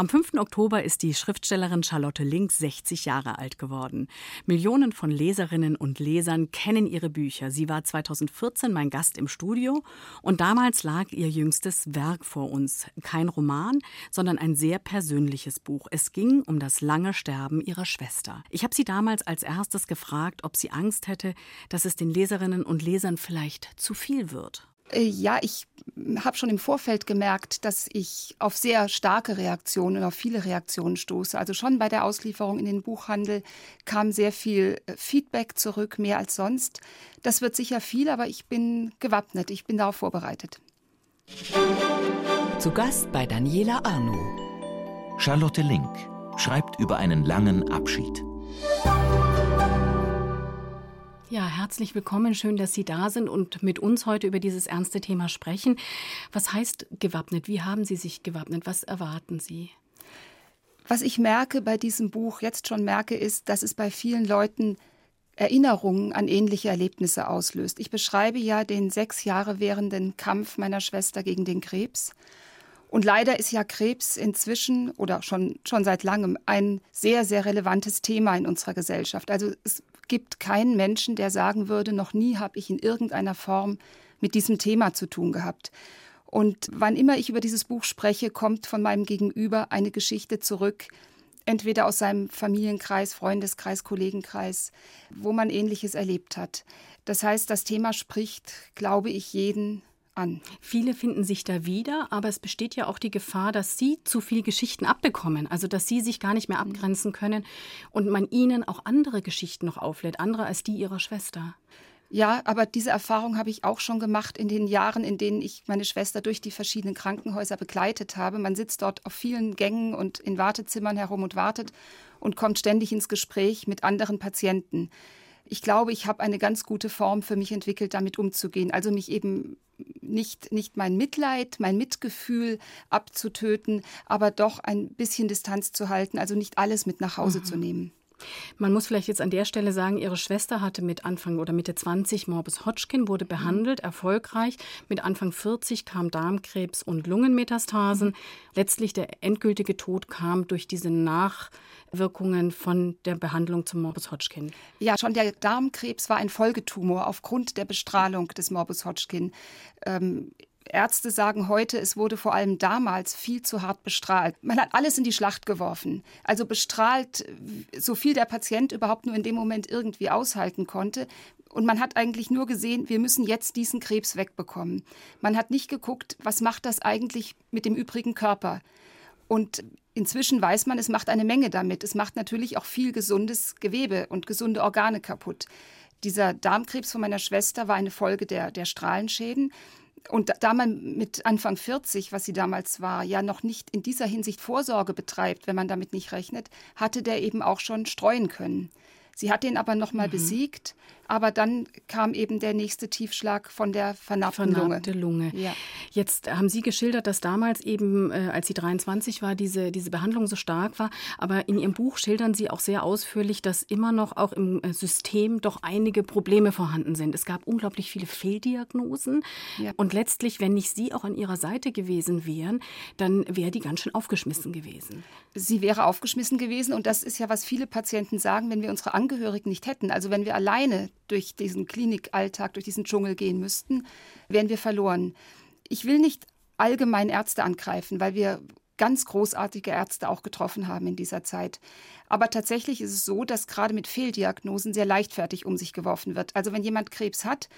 Am 5. Oktober ist die Schriftstellerin Charlotte Link 60 Jahre alt geworden. Millionen von Leserinnen und Lesern kennen ihre Bücher. Sie war 2014 mein Gast im Studio und damals lag ihr jüngstes Werk vor uns. Kein Roman, sondern ein sehr persönliches Buch. Es ging um das lange Sterben ihrer Schwester. Ich habe sie damals als erstes gefragt, ob sie Angst hätte, dass es den Leserinnen und Lesern vielleicht zu viel wird. Äh, ja, ich habe schon im Vorfeld gemerkt, dass ich auf sehr starke Reaktionen, auf viele Reaktionen stoße. Also schon bei der Auslieferung in den Buchhandel kam sehr viel äh, Feedback zurück, mehr als sonst. Das wird sicher viel, aber ich bin gewappnet, ich bin darauf vorbereitet. Zu Gast bei Daniela Arno. Charlotte Link schreibt über einen langen Abschied. Ja, herzlich willkommen. Schön, dass Sie da sind und mit uns heute über dieses ernste Thema sprechen. Was heißt gewappnet? Wie haben Sie sich gewappnet? Was erwarten Sie? Was ich merke bei diesem Buch, jetzt schon merke, ist, dass es bei vielen Leuten Erinnerungen an ähnliche Erlebnisse auslöst. Ich beschreibe ja den sechs Jahre währenden Kampf meiner Schwester gegen den Krebs. Und leider ist ja Krebs inzwischen oder schon, schon seit langem ein sehr, sehr relevantes Thema in unserer Gesellschaft. Also es gibt keinen Menschen, der sagen würde, noch nie habe ich in irgendeiner Form mit diesem Thema zu tun gehabt. Und wann immer ich über dieses Buch spreche, kommt von meinem Gegenüber eine Geschichte zurück, entweder aus seinem Familienkreis, Freundeskreis, Kollegenkreis, wo man ähnliches erlebt hat. Das heißt, das Thema spricht, glaube ich, jeden an. Viele finden sich da wieder, aber es besteht ja auch die Gefahr, dass sie zu viel Geschichten abbekommen, also dass sie sich gar nicht mehr abgrenzen können und man ihnen auch andere Geschichten noch auflädt, andere als die ihrer Schwester. Ja, aber diese Erfahrung habe ich auch schon gemacht in den Jahren, in denen ich meine Schwester durch die verschiedenen Krankenhäuser begleitet habe. Man sitzt dort auf vielen Gängen und in Wartezimmern herum und wartet und kommt ständig ins Gespräch mit anderen Patienten. Ich glaube, ich habe eine ganz gute Form für mich entwickelt, damit umzugehen. Also mich eben nicht, nicht mein Mitleid, mein Mitgefühl abzutöten, aber doch ein bisschen Distanz zu halten, also nicht alles mit nach Hause mhm. zu nehmen. Man muss vielleicht jetzt an der Stelle sagen, ihre Schwester hatte mit Anfang oder Mitte 20 Morbus Hodgkin, wurde behandelt, erfolgreich. Mit Anfang 40 kam Darmkrebs und Lungenmetastasen. Mhm. Letztlich der endgültige Tod kam durch diese Nachwirkungen von der Behandlung zum Morbus Hodgkin. Ja, schon der Darmkrebs war ein Folgetumor aufgrund der Bestrahlung des Morbus Hodgkin. Ähm, Ärzte sagen heute, es wurde vor allem damals viel zu hart bestrahlt. Man hat alles in die Schlacht geworfen. Also bestrahlt, so viel der Patient überhaupt nur in dem Moment irgendwie aushalten konnte. Und man hat eigentlich nur gesehen, wir müssen jetzt diesen Krebs wegbekommen. Man hat nicht geguckt, was macht das eigentlich mit dem übrigen Körper. Und inzwischen weiß man, es macht eine Menge damit. Es macht natürlich auch viel gesundes Gewebe und gesunde Organe kaputt. Dieser Darmkrebs von meiner Schwester war eine Folge der, der Strahlenschäden. Und da man mit Anfang 40, was sie damals war, ja noch nicht in dieser Hinsicht Vorsorge betreibt, wenn man damit nicht rechnet, hatte der eben auch schon streuen können. Sie hat den aber nochmal mhm. besiegt aber dann kam eben der nächste Tiefschlag von der vernarbten Vernarbte Lunge. Lunge. Ja. Jetzt haben Sie geschildert, dass damals eben, äh, als sie 23 war, diese, diese Behandlung so stark war. Aber in Ihrem Buch schildern Sie auch sehr ausführlich, dass immer noch auch im äh, System doch einige Probleme vorhanden sind. Es gab unglaublich viele Fehldiagnosen. Ja. Und letztlich, wenn nicht Sie auch an Ihrer Seite gewesen wären, dann wäre die ganz schön aufgeschmissen gewesen. Sie wäre aufgeschmissen gewesen. Und das ist ja, was viele Patienten sagen, wenn wir unsere Angehörigen nicht hätten. Also wenn wir alleine durch diesen Klinikalltag, durch diesen Dschungel gehen müssten, wären wir verloren. Ich will nicht allgemein Ärzte angreifen, weil wir ganz großartige Ärzte auch getroffen haben in dieser Zeit. Aber tatsächlich ist es so, dass gerade mit Fehldiagnosen sehr leichtfertig um sich geworfen wird. Also wenn jemand Krebs hat,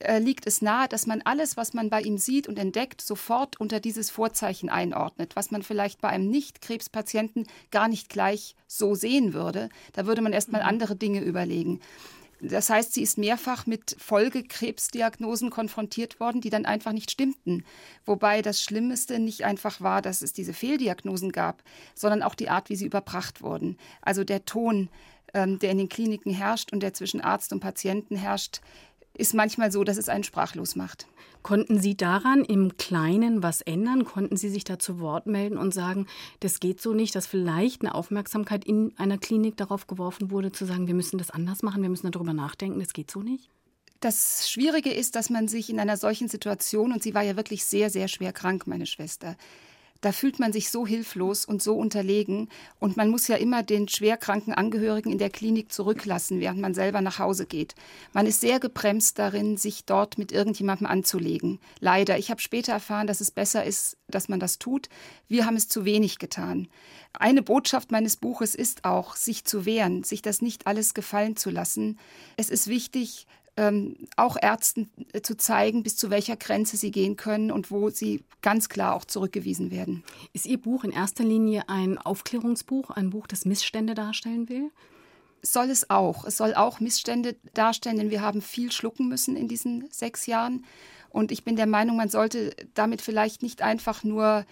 äh, liegt es nahe, dass man alles, was man bei ihm sieht und entdeckt, sofort unter dieses Vorzeichen einordnet, was man vielleicht bei einem Nicht-Krebspatienten gar nicht gleich so sehen würde. Da würde man erst mal mhm. andere Dinge überlegen. Das heißt, sie ist mehrfach mit Folgekrebsdiagnosen konfrontiert worden, die dann einfach nicht stimmten. Wobei das Schlimmste nicht einfach war, dass es diese Fehldiagnosen gab, sondern auch die Art, wie sie überbracht wurden. Also der Ton, ähm, der in den Kliniken herrscht und der zwischen Arzt und Patienten herrscht, ist manchmal so, dass es einen sprachlos macht. Konnten Sie daran im Kleinen was ändern? Konnten Sie sich da zu Wort melden und sagen, das geht so nicht, dass vielleicht eine Aufmerksamkeit in einer Klinik darauf geworfen wurde, zu sagen, wir müssen das anders machen, wir müssen darüber nachdenken, das geht so nicht? Das Schwierige ist, dass man sich in einer solchen Situation, und sie war ja wirklich sehr, sehr schwer krank, meine Schwester, da fühlt man sich so hilflos und so unterlegen. Und man muss ja immer den schwerkranken Angehörigen in der Klinik zurücklassen, während man selber nach Hause geht. Man ist sehr gebremst darin, sich dort mit irgendjemandem anzulegen. Leider. Ich habe später erfahren, dass es besser ist, dass man das tut. Wir haben es zu wenig getan. Eine Botschaft meines Buches ist auch, sich zu wehren, sich das nicht alles gefallen zu lassen. Es ist wichtig, ähm, auch Ärzten äh, zu zeigen, bis zu welcher Grenze sie gehen können und wo sie ganz klar auch zurückgewiesen werden. Ist Ihr Buch in erster Linie ein Aufklärungsbuch, ein Buch, das Missstände darstellen will? Soll es auch. Es soll auch Missstände darstellen, denn wir haben viel schlucken müssen in diesen sechs Jahren. Und ich bin der Meinung, man sollte damit vielleicht nicht einfach nur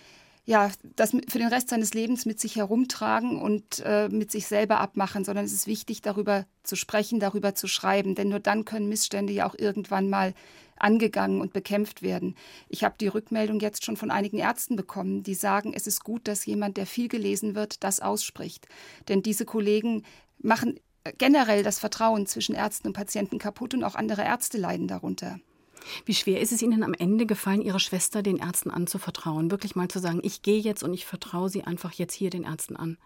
ja, das für den Rest seines Lebens mit sich herumtragen und äh, mit sich selber abmachen, sondern es ist wichtig, darüber zu sprechen, darüber zu schreiben, denn nur dann können Missstände ja auch irgendwann mal angegangen und bekämpft werden. Ich habe die Rückmeldung jetzt schon von einigen Ärzten bekommen, die sagen, es ist gut, dass jemand, der viel gelesen wird, das ausspricht. Denn diese Kollegen machen generell das Vertrauen zwischen Ärzten und Patienten kaputt und auch andere Ärzte leiden darunter. Wie schwer ist es Ihnen am Ende gefallen, Ihrer Schwester den Ärzten anzuvertrauen? Wirklich mal zu sagen, ich gehe jetzt und ich vertraue sie einfach jetzt hier den Ärzten an?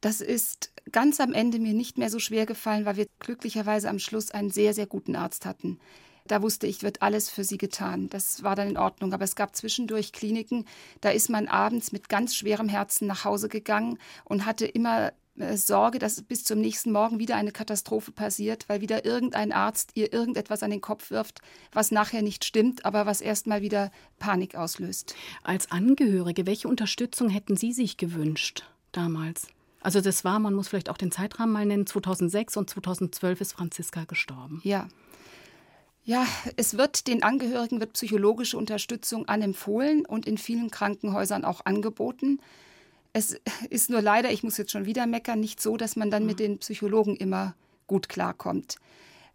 Das ist ganz am Ende mir nicht mehr so schwer gefallen, weil wir glücklicherweise am Schluss einen sehr, sehr guten Arzt hatten. Da wusste ich, wird alles für sie getan. Das war dann in Ordnung. Aber es gab zwischendurch Kliniken, da ist man abends mit ganz schwerem Herzen nach Hause gegangen und hatte immer Sorge, dass bis zum nächsten Morgen wieder eine Katastrophe passiert, weil wieder irgendein Arzt ihr irgendetwas an den Kopf wirft, was nachher nicht stimmt, aber was erstmal wieder Panik auslöst. Als Angehörige, welche Unterstützung hätten Sie sich gewünscht damals? Also das war, man muss vielleicht auch den Zeitrahmen mal nennen, 2006 und 2012 ist Franziska gestorben. Ja. Ja, es wird den Angehörigen wird psychologische Unterstützung anempfohlen und in vielen Krankenhäusern auch angeboten. Es ist nur leider, ich muss jetzt schon wieder meckern, nicht so, dass man dann mit mhm. den Psychologen immer gut klarkommt.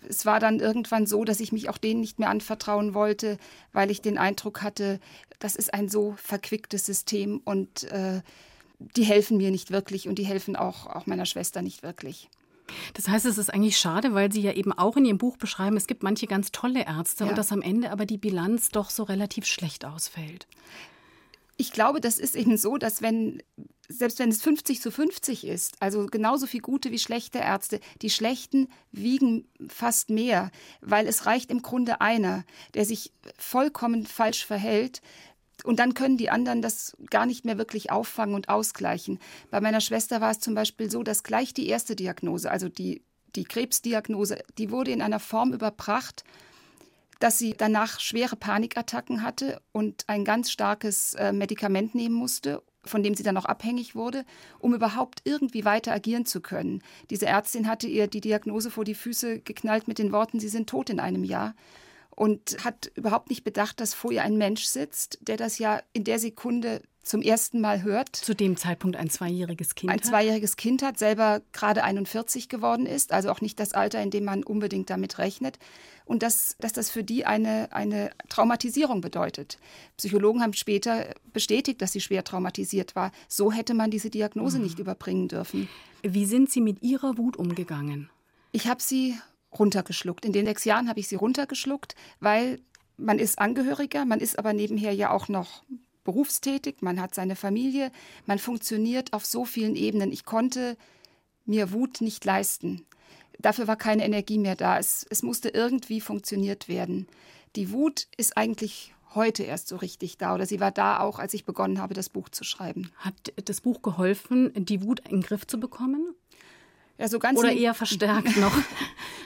Es war dann irgendwann so, dass ich mich auch denen nicht mehr anvertrauen wollte, weil ich den Eindruck hatte, das ist ein so verquicktes System und äh, die helfen mir nicht wirklich und die helfen auch, auch meiner Schwester nicht wirklich. Das heißt, es ist eigentlich schade, weil Sie ja eben auch in Ihrem Buch beschreiben, es gibt manche ganz tolle Ärzte ja. und dass am Ende aber die Bilanz doch so relativ schlecht ausfällt. Ich glaube, das ist eben so, dass wenn, selbst wenn es 50 zu 50 ist, also genauso viel gute wie schlechte Ärzte, die schlechten wiegen fast mehr, weil es reicht im Grunde einer, der sich vollkommen falsch verhält, und dann können die anderen das gar nicht mehr wirklich auffangen und ausgleichen. Bei meiner Schwester war es zum Beispiel so, dass gleich die erste Diagnose, also die, die Krebsdiagnose, die wurde in einer Form überbracht, dass sie danach schwere Panikattacken hatte und ein ganz starkes äh, Medikament nehmen musste, von dem sie dann auch abhängig wurde, um überhaupt irgendwie weiter agieren zu können. Diese Ärztin hatte ihr die Diagnose vor die Füße geknallt mit den Worten, Sie sind tot in einem Jahr und hat überhaupt nicht bedacht, dass vor ihr ein Mensch sitzt, der das ja in der Sekunde zum ersten Mal hört. Zu dem Zeitpunkt ein zweijähriges Kind ein hat. Zweijähriges Kind hat, selber gerade 41 geworden ist, also auch nicht das Alter, in dem man unbedingt damit rechnet. Und dass, dass das für die eine, eine Traumatisierung bedeutet. Psychologen haben später bestätigt, dass sie schwer traumatisiert war. So hätte man diese Diagnose mhm. nicht überbringen dürfen. Wie sind Sie mit Ihrer Wut umgegangen? Ich habe sie runtergeschluckt. In den sechs Jahren habe ich sie runtergeschluckt, weil man ist Angehöriger, man ist aber nebenher ja auch noch berufstätig, man hat seine Familie, man funktioniert auf so vielen Ebenen. Ich konnte mir Wut nicht leisten. Dafür war keine Energie mehr da. Es, es musste irgendwie funktioniert werden. Die Wut ist eigentlich heute erst so richtig da oder sie war da auch, als ich begonnen habe, das Buch zu schreiben. Hat das Buch geholfen, die Wut in den Griff zu bekommen? Ja, so ganz Oder eher verstärkt noch.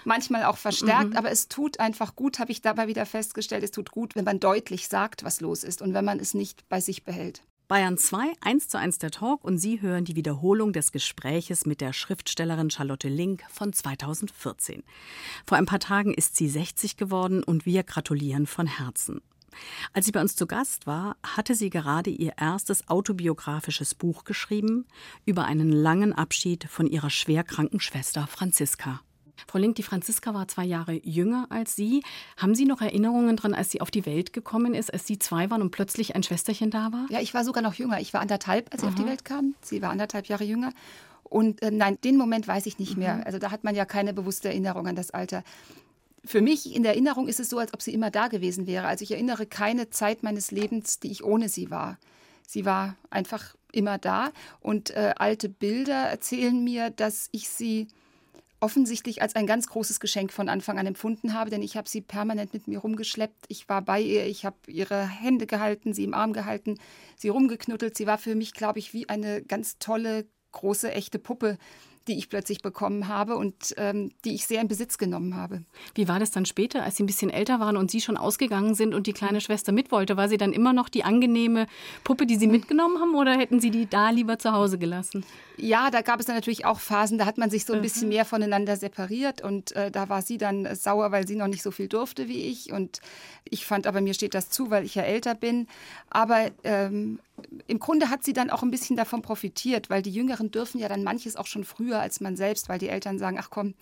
Manchmal auch verstärkt, mhm. aber es tut einfach gut, habe ich dabei wieder festgestellt, es tut gut, wenn man deutlich sagt, was los ist und wenn man es nicht bei sich behält. Bayern 2, 1 zu 1 der Talk und Sie hören die Wiederholung des Gespräches mit der Schriftstellerin Charlotte Link von 2014. Vor ein paar Tagen ist sie 60 geworden und wir gratulieren von Herzen. Als sie bei uns zu Gast war, hatte sie gerade ihr erstes autobiografisches Buch geschrieben über einen langen Abschied von ihrer schwerkranken Schwester Franziska. Frau Link, die Franziska war zwei Jahre jünger als Sie. Haben Sie noch Erinnerungen dran, als sie auf die Welt gekommen ist, als Sie zwei waren und plötzlich ein Schwesterchen da war? Ja, ich war sogar noch jünger. Ich war anderthalb, als sie Aha. auf die Welt kam. Sie war anderthalb Jahre jünger. Und äh, nein, den Moment weiß ich nicht mehr. Mhm. Also da hat man ja keine bewusste Erinnerung an das Alter für mich in der Erinnerung ist es so, als ob sie immer da gewesen wäre. Also ich erinnere keine Zeit meines Lebens, die ich ohne sie war. Sie war einfach immer da und äh, alte Bilder erzählen mir, dass ich sie offensichtlich als ein ganz großes Geschenk von Anfang an empfunden habe, denn ich habe sie permanent mit mir rumgeschleppt. Ich war bei ihr, ich habe ihre Hände gehalten, sie im Arm gehalten, sie rumgeknuddelt. Sie war für mich, glaube ich, wie eine ganz tolle, große, echte Puppe, die ich plötzlich bekommen habe und ähm, die ich sehr in Besitz genommen habe. Wie war das dann später, als Sie ein bisschen älter waren und Sie schon ausgegangen sind und die kleine Schwester mit wollte? War sie dann immer noch die angenehme Puppe, die Sie mitgenommen haben oder hätten Sie die da lieber zu Hause gelassen? Ja, da gab es dann natürlich auch Phasen, da hat man sich so ein bisschen mhm. mehr voneinander separiert und äh, da war sie dann sauer, weil sie noch nicht so viel durfte wie ich und ich fand aber, mir steht das zu, weil ich ja älter bin. Aber ähm, im Grunde hat sie dann auch ein bisschen davon profitiert, weil die Jüngeren dürfen ja dann manches auch schon früher als man selbst, weil die Eltern sagen, ach komm,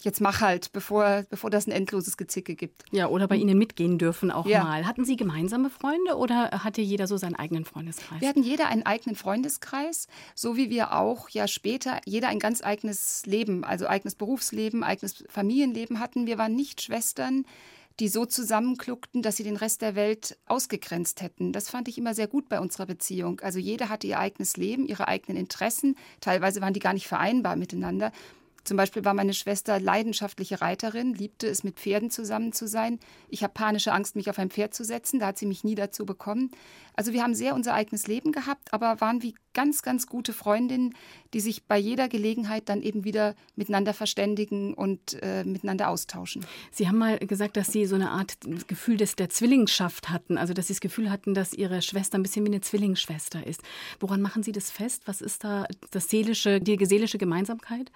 jetzt mach halt, bevor, bevor das ein endloses Gezicke gibt. Ja, oder bei Ihnen mitgehen dürfen auch ja. mal. Hatten Sie gemeinsame Freunde oder hatte jeder so seinen eigenen Freundeskreis? Wir hatten jeder einen eigenen Freundeskreis, so wie wir auch ja später jeder ein ganz eigenes Leben, also eigenes Berufsleben, eigenes Familienleben hatten. Wir waren nicht Schwestern die so zusammenkluckten, dass sie den Rest der Welt ausgegrenzt hätten. Das fand ich immer sehr gut bei unserer Beziehung. Also jeder hatte ihr eigenes Leben, ihre eigenen Interessen. Teilweise waren die gar nicht vereinbar miteinander. Zum Beispiel war meine Schwester leidenschaftliche Reiterin, liebte es, mit Pferden zusammen zu sein. Ich habe panische Angst, mich auf ein Pferd zu setzen. Da hat sie mich nie dazu bekommen. Also wir haben sehr unser eigenes Leben gehabt, aber waren wie ganz, ganz gute Freundinnen, die sich bei jeder Gelegenheit dann eben wieder miteinander verständigen und äh, miteinander austauschen. Sie haben mal gesagt, dass Sie so eine Art Gefühl des, der Zwillingsschaft hatten, also dass Sie das Gefühl hatten, dass Ihre Schwester ein bisschen wie eine Zwillingsschwester ist. Woran machen Sie das fest? Was ist da das seelische, die seelische Gemeinsamkeit?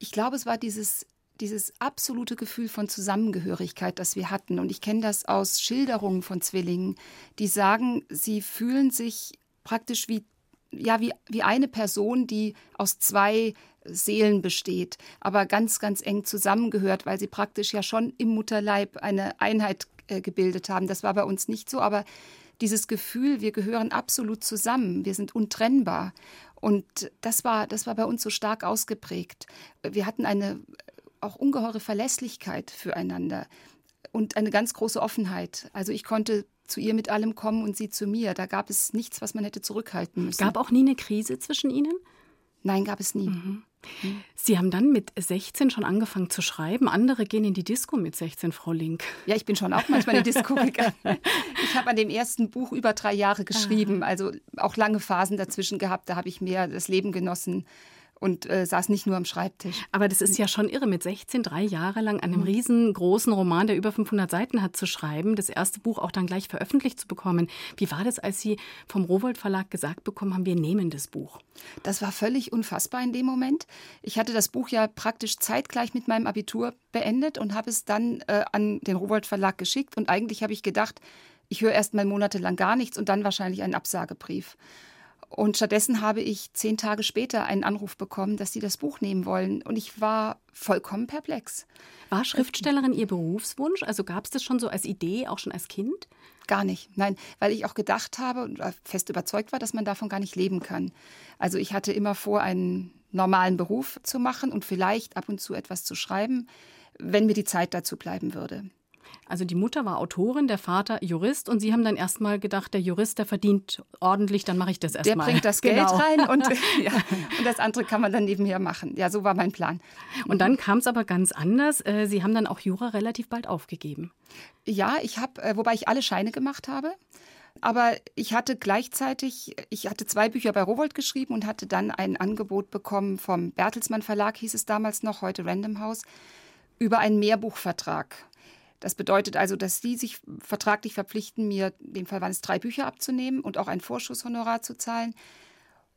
Ich glaube, es war dieses, dieses absolute Gefühl von Zusammengehörigkeit, das wir hatten. Und ich kenne das aus Schilderungen von Zwillingen, die sagen, sie fühlen sich praktisch wie, ja, wie, wie eine Person, die aus zwei Seelen besteht, aber ganz, ganz eng zusammengehört, weil sie praktisch ja schon im Mutterleib eine Einheit äh, gebildet haben. Das war bei uns nicht so, aber dieses Gefühl, wir gehören absolut zusammen, wir sind untrennbar. Und das war, das war bei uns so stark ausgeprägt. Wir hatten eine auch ungeheure Verlässlichkeit füreinander und eine ganz große Offenheit. Also ich konnte zu ihr mit allem kommen und sie zu mir. Da gab es nichts, was man hätte zurückhalten müssen. Gab auch nie eine Krise zwischen Ihnen? Nein, gab es nie. Mhm. Sie haben dann mit 16 schon angefangen zu schreiben. Andere gehen in die Disco mit 16, Frau Link. Ja, ich bin schon auch manchmal in die Disco gegangen. Ich habe an dem ersten Buch über drei Jahre geschrieben, also auch lange Phasen dazwischen gehabt. Da habe ich mehr das Leben genossen und äh, saß nicht nur am Schreibtisch. Aber das ist ja schon irre, mit 16 drei Jahre lang an einem mhm. riesengroßen Roman, der über 500 Seiten hat, zu schreiben, das erste Buch auch dann gleich veröffentlicht zu bekommen. Wie war das, als Sie vom Rowold Verlag gesagt bekommen haben, wir nehmen das Buch? Das war völlig unfassbar in dem Moment. Ich hatte das Buch ja praktisch zeitgleich mit meinem Abitur beendet und habe es dann äh, an den Rowold Verlag geschickt. Und eigentlich habe ich gedacht, ich höre erst mal monatelang gar nichts und dann wahrscheinlich einen Absagebrief. Und stattdessen habe ich zehn Tage später einen Anruf bekommen, dass sie das Buch nehmen wollen. Und ich war vollkommen perplex. War Schriftstellerin Ihr Berufswunsch? Also gab es das schon so als Idee, auch schon als Kind? Gar nicht, nein, weil ich auch gedacht habe und fest überzeugt war, dass man davon gar nicht leben kann. Also ich hatte immer vor, einen normalen Beruf zu machen und vielleicht ab und zu etwas zu schreiben, wenn mir die Zeit dazu bleiben würde. Also die Mutter war Autorin, der Vater Jurist und Sie haben dann erstmal gedacht, der Jurist, der verdient ordentlich, dann mache ich das erstmal. Der bringt das Geld genau. rein und, ja, und das andere kann man dann nebenher machen. Ja, so war mein Plan. Und dann kam es aber ganz anders. Äh, Sie haben dann auch Jura relativ bald aufgegeben. Ja, ich habe, äh, wobei ich alle Scheine gemacht habe. Aber ich hatte gleichzeitig, ich hatte zwei Bücher bei Rowold geschrieben und hatte dann ein Angebot bekommen vom Bertelsmann Verlag, hieß es damals noch, heute Random House, über einen Mehrbuchvertrag. Das bedeutet also, dass Sie sich vertraglich verpflichten, mir, in dem Fall waren es drei Bücher abzunehmen und auch ein Vorschusshonorar zu zahlen.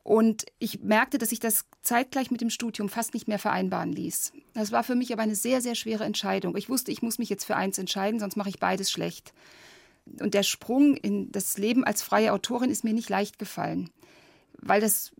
Und ich merkte, dass sich das zeitgleich mit dem Studium fast nicht mehr vereinbaren ließ. Das war für mich aber eine sehr, sehr schwere Entscheidung. Ich wusste, ich muss mich jetzt für eins entscheiden, sonst mache ich beides schlecht. Und der Sprung in das Leben als freie Autorin ist mir nicht leicht gefallen, weil das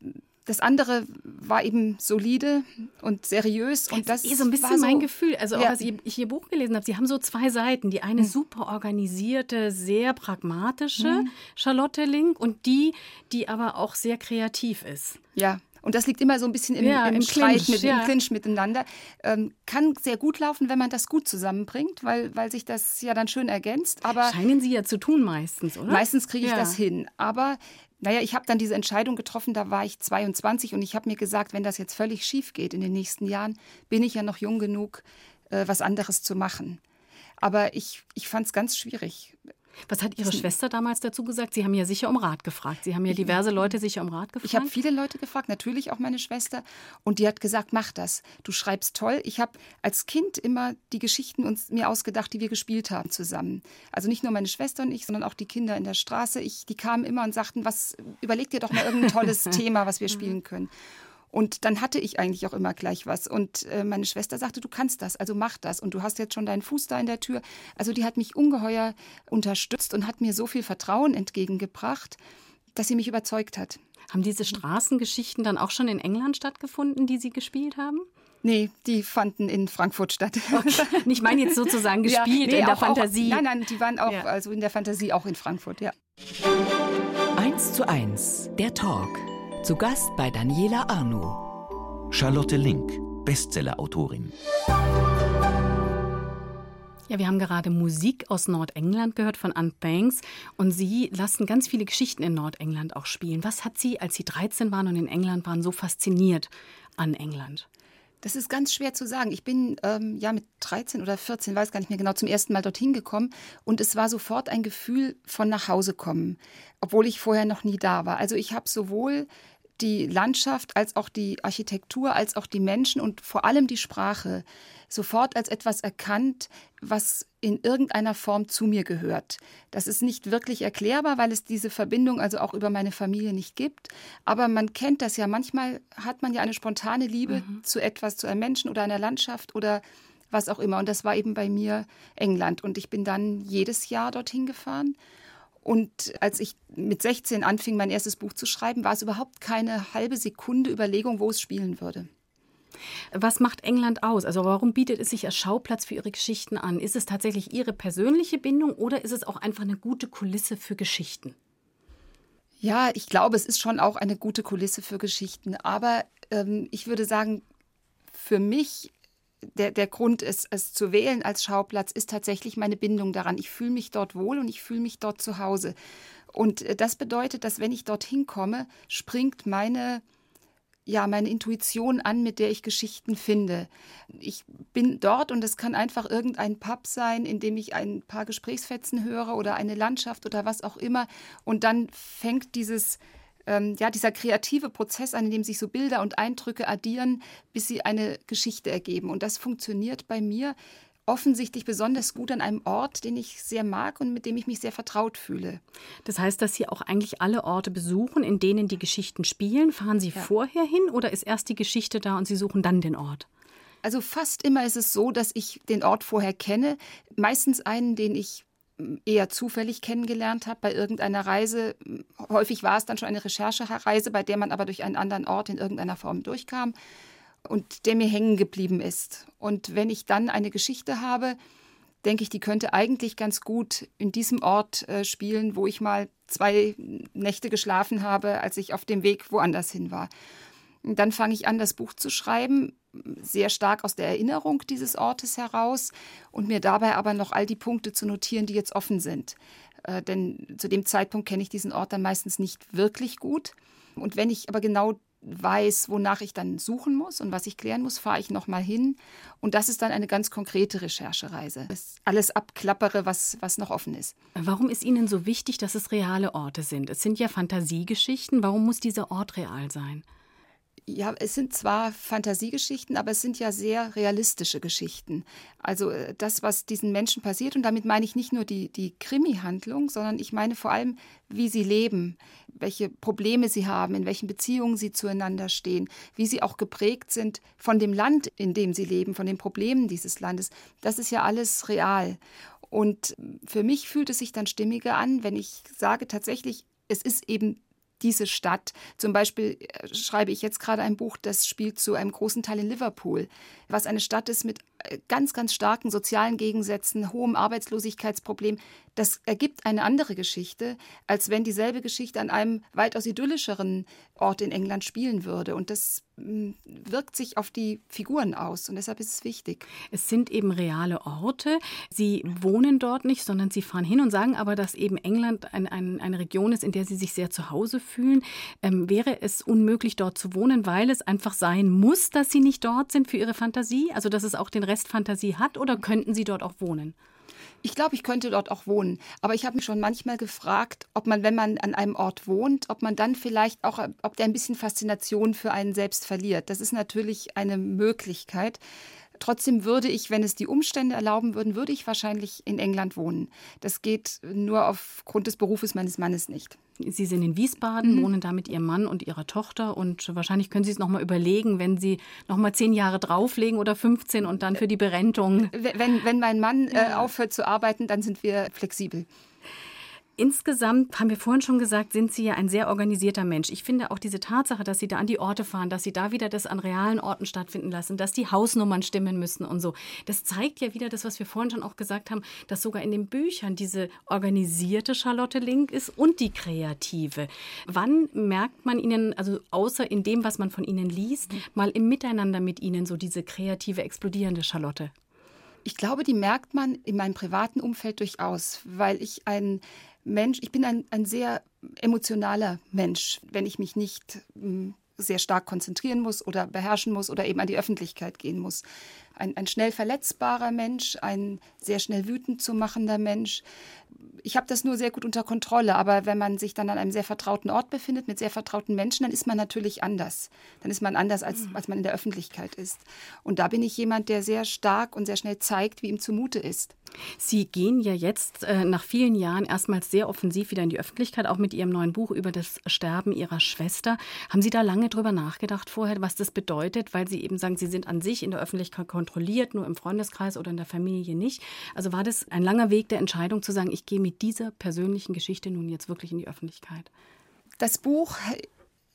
das andere war eben solide und seriös und das, das ist so ein bisschen so, mein Gefühl. Also auch ja. als ich Ihr Buch gelesen habe, Sie haben so zwei Seiten. Die eine mhm. super organisierte, sehr pragmatische mhm. Charlotte Link und die, die aber auch sehr kreativ ist. Ja, und das liegt immer so ein bisschen im, ja, im, im Streit, Clinch, mit, ja. im Clinch miteinander, ähm, kann sehr gut laufen, wenn man das gut zusammenbringt, weil, weil sich das ja dann schön ergänzt. Aber Scheinen Sie ja zu tun meistens, oder? Meistens kriege ich ja. das hin. Aber naja, ich habe dann diese Entscheidung getroffen, da war ich 22 und ich habe mir gesagt, wenn das jetzt völlig schief geht in den nächsten Jahren, bin ich ja noch jung genug, äh, was anderes zu machen. Aber ich, ich fand es ganz schwierig. Was hat Ihre Schwester damals dazu gesagt? Sie haben ja sicher um Rat gefragt. Sie haben ja diverse Leute sicher um Rat gefragt. Ich habe viele Leute gefragt, natürlich auch meine Schwester. Und die hat gesagt, mach das. Du schreibst toll. Ich habe als Kind immer die Geschichten uns, mir ausgedacht, die wir gespielt haben zusammen. Also nicht nur meine Schwester und ich, sondern auch die Kinder in der Straße. Ich, die kamen immer und sagten, was, überleg dir doch mal irgendein tolles Thema, was wir spielen können. Und dann hatte ich eigentlich auch immer gleich was. Und äh, meine Schwester sagte, du kannst das, also mach das. Und du hast jetzt schon deinen Fuß da in der Tür. Also die hat mich ungeheuer unterstützt und hat mir so viel Vertrauen entgegengebracht, dass sie mich überzeugt hat. Haben diese Straßengeschichten dann auch schon in England stattgefunden, die Sie gespielt haben? Nee, die fanden in Frankfurt statt. Okay. Ich meine jetzt sozusagen gespielt ja, nee, in der auch, Fantasie. Auch, nein, nein, die waren auch ja. also in der Fantasie auch in Frankfurt, ja. Eins zu eins, der Talk. Zu Gast bei Daniela Arno. Charlotte Link, Bestsellerautorin. Ja, wir haben gerade Musik aus Nordengland gehört von Anne Banks und Sie lassen ganz viele Geschichten in Nordengland auch spielen. Was hat Sie, als Sie 13 waren und in England waren, so fasziniert an England? Das ist ganz schwer zu sagen. Ich bin ähm, ja mit 13 oder 14, weiß gar nicht mehr genau, zum ersten Mal dorthin gekommen und es war sofort ein Gefühl von nach Hause kommen, obwohl ich vorher noch nie da war. Also ich habe sowohl die Landschaft als auch die Architektur, als auch die Menschen und vor allem die Sprache sofort als etwas erkannt, was in irgendeiner Form zu mir gehört. Das ist nicht wirklich erklärbar, weil es diese Verbindung also auch über meine Familie nicht gibt. Aber man kennt das ja. Manchmal hat man ja eine spontane Liebe mhm. zu etwas, zu einem Menschen oder einer Landschaft oder was auch immer. Und das war eben bei mir England. Und ich bin dann jedes Jahr dorthin gefahren und als ich mit 16 anfing, mein erstes Buch zu schreiben, war es überhaupt keine halbe Sekunde Überlegung, wo es spielen würde. Was macht England aus? Also warum bietet es sich als Schauplatz für Ihre Geschichten an? Ist es tatsächlich Ihre persönliche Bindung oder ist es auch einfach eine gute Kulisse für Geschichten? Ja, ich glaube, es ist schon auch eine gute Kulisse für Geschichten. Aber ähm, ich würde sagen, für mich der, der Grund, es, es zu wählen als Schauplatz, ist tatsächlich meine Bindung daran. Ich fühle mich dort wohl und ich fühle mich dort zu Hause. Und äh, das bedeutet, dass wenn ich dorthin komme, springt meine ja, meine Intuition an, mit der ich Geschichten finde. Ich bin dort und es kann einfach irgendein Pub sein, in dem ich ein paar Gesprächsfetzen höre oder eine Landschaft oder was auch immer. Und dann fängt dieses ähm, ja, dieser kreative Prozess an, dem sich so Bilder und Eindrücke addieren, bis sie eine Geschichte ergeben. Und das funktioniert bei mir offensichtlich besonders gut an einem Ort, den ich sehr mag und mit dem ich mich sehr vertraut fühle. Das heißt, dass Sie auch eigentlich alle Orte besuchen, in denen die Geschichten spielen. Fahren Sie ja. vorher hin oder ist erst die Geschichte da und Sie suchen dann den Ort? Also fast immer ist es so, dass ich den Ort vorher kenne. Meistens einen, den ich eher zufällig kennengelernt habe bei irgendeiner Reise. Häufig war es dann schon eine Recherchereise, bei der man aber durch einen anderen Ort in irgendeiner Form durchkam und der mir hängen geblieben ist. Und wenn ich dann eine Geschichte habe, denke ich, die könnte eigentlich ganz gut in diesem Ort äh, spielen, wo ich mal zwei Nächte geschlafen habe, als ich auf dem Weg woanders hin war. Und dann fange ich an, das Buch zu schreiben, sehr stark aus der Erinnerung dieses Ortes heraus und mir dabei aber noch all die Punkte zu notieren, die jetzt offen sind. Äh, denn zu dem Zeitpunkt kenne ich diesen Ort dann meistens nicht wirklich gut. Und wenn ich aber genau weiß, wonach ich dann suchen muss und was ich klären muss, fahre ich nochmal hin. Und das ist dann eine ganz konkrete Recherchereise. Das alles abklappere, was, was noch offen ist. Warum ist Ihnen so wichtig, dass es reale Orte sind? Es sind ja Fantasiegeschichten. Warum muss dieser Ort real sein? Ja, es sind zwar Fantasiegeschichten, aber es sind ja sehr realistische Geschichten. Also äh, das, was diesen Menschen passiert, und damit meine ich nicht nur die, die Krimi-Handlung, sondern ich meine vor allem, wie sie leben, welche Probleme sie haben, in welchen Beziehungen sie zueinander stehen, wie sie auch geprägt sind von dem Land, in dem sie leben, von den Problemen dieses Landes. Das ist ja alles real. Und für mich fühlt es sich dann stimmiger an, wenn ich sage tatsächlich, es ist eben diese Stadt. Zum Beispiel äh, schreibe ich jetzt gerade ein Buch, das spielt zu einem großen Teil in Liverpool, was eine Stadt ist mit ganz, ganz starken sozialen Gegensätzen, hohem Arbeitslosigkeitsproblem. Das ergibt eine andere Geschichte, als wenn dieselbe Geschichte an einem weitaus idyllischeren Ort in England spielen würde. Und das hm, wirkt sich auf die Figuren aus und deshalb ist es wichtig. Es sind eben reale Orte. Sie wohnen dort nicht, sondern Sie fahren hin und sagen aber, dass eben England ein, ein, eine Region ist, in der Sie sich sehr zu Hause fühlen. Ähm, wäre es unmöglich, dort zu wohnen, weil es einfach sein muss, dass Sie nicht dort sind für Ihre Fantasie? Also, dass es auch den Rest Fantasie hat oder könnten Sie dort auch wohnen? Ich glaube, ich könnte dort auch wohnen. Aber ich habe mich schon manchmal gefragt, ob man, wenn man an einem Ort wohnt, ob man dann vielleicht auch, ob der ein bisschen Faszination für einen selbst verliert. Das ist natürlich eine Möglichkeit. Trotzdem würde ich, wenn es die Umstände erlauben würden, würde ich wahrscheinlich in England wohnen. Das geht nur aufgrund des Berufes meines Mannes nicht. Sie sind in Wiesbaden, mhm. wohnen da mit Ihrem Mann und Ihrer Tochter und wahrscheinlich können Sie es noch mal überlegen, wenn Sie noch mal zehn Jahre drauflegen oder 15 und dann für die Berentung. Wenn, wenn mein Mann äh, aufhört zu arbeiten, dann sind wir flexibel. Insgesamt haben wir vorhin schon gesagt, sind Sie ja ein sehr organisierter Mensch. Ich finde auch diese Tatsache, dass Sie da an die Orte fahren, dass Sie da wieder das an realen Orten stattfinden lassen, dass die Hausnummern stimmen müssen und so. Das zeigt ja wieder das, was wir vorhin schon auch gesagt haben, dass sogar in den Büchern diese organisierte Charlotte Link ist und die kreative. Wann merkt man Ihnen, also außer in dem, was man von Ihnen liest, mal im Miteinander mit Ihnen so diese kreative, explodierende Charlotte? Ich glaube, die merkt man in meinem privaten Umfeld durchaus, weil ich ein Mensch, ich bin ein, ein sehr emotionaler Mensch, wenn ich mich nicht hm, sehr stark konzentrieren muss oder beherrschen muss oder eben an die Öffentlichkeit gehen muss. Ein, ein schnell verletzbarer Mensch, ein sehr schnell wütend zu machender Mensch, ich habe das nur sehr gut unter Kontrolle, aber wenn man sich dann an einem sehr vertrauten Ort befindet, mit sehr vertrauten Menschen, dann ist man natürlich anders. Dann ist man anders, als, mhm. als man in der Öffentlichkeit ist. Und da bin ich jemand, der sehr stark und sehr schnell zeigt, wie ihm zumute ist. Sie gehen ja jetzt äh, nach vielen Jahren erstmals sehr offensiv wieder in die Öffentlichkeit, auch mit Ihrem neuen Buch über das Sterben Ihrer Schwester. Haben Sie da lange drüber nachgedacht vorher, was das bedeutet? Weil Sie eben sagen, Sie sind an sich in der Öffentlichkeit kontrolliert, nur im Freundeskreis oder in der Familie nicht. Also war das ein langer Weg der Entscheidung zu sagen, ich gehe mit dieser persönlichen Geschichte nun jetzt wirklich in die Öffentlichkeit? Das Buch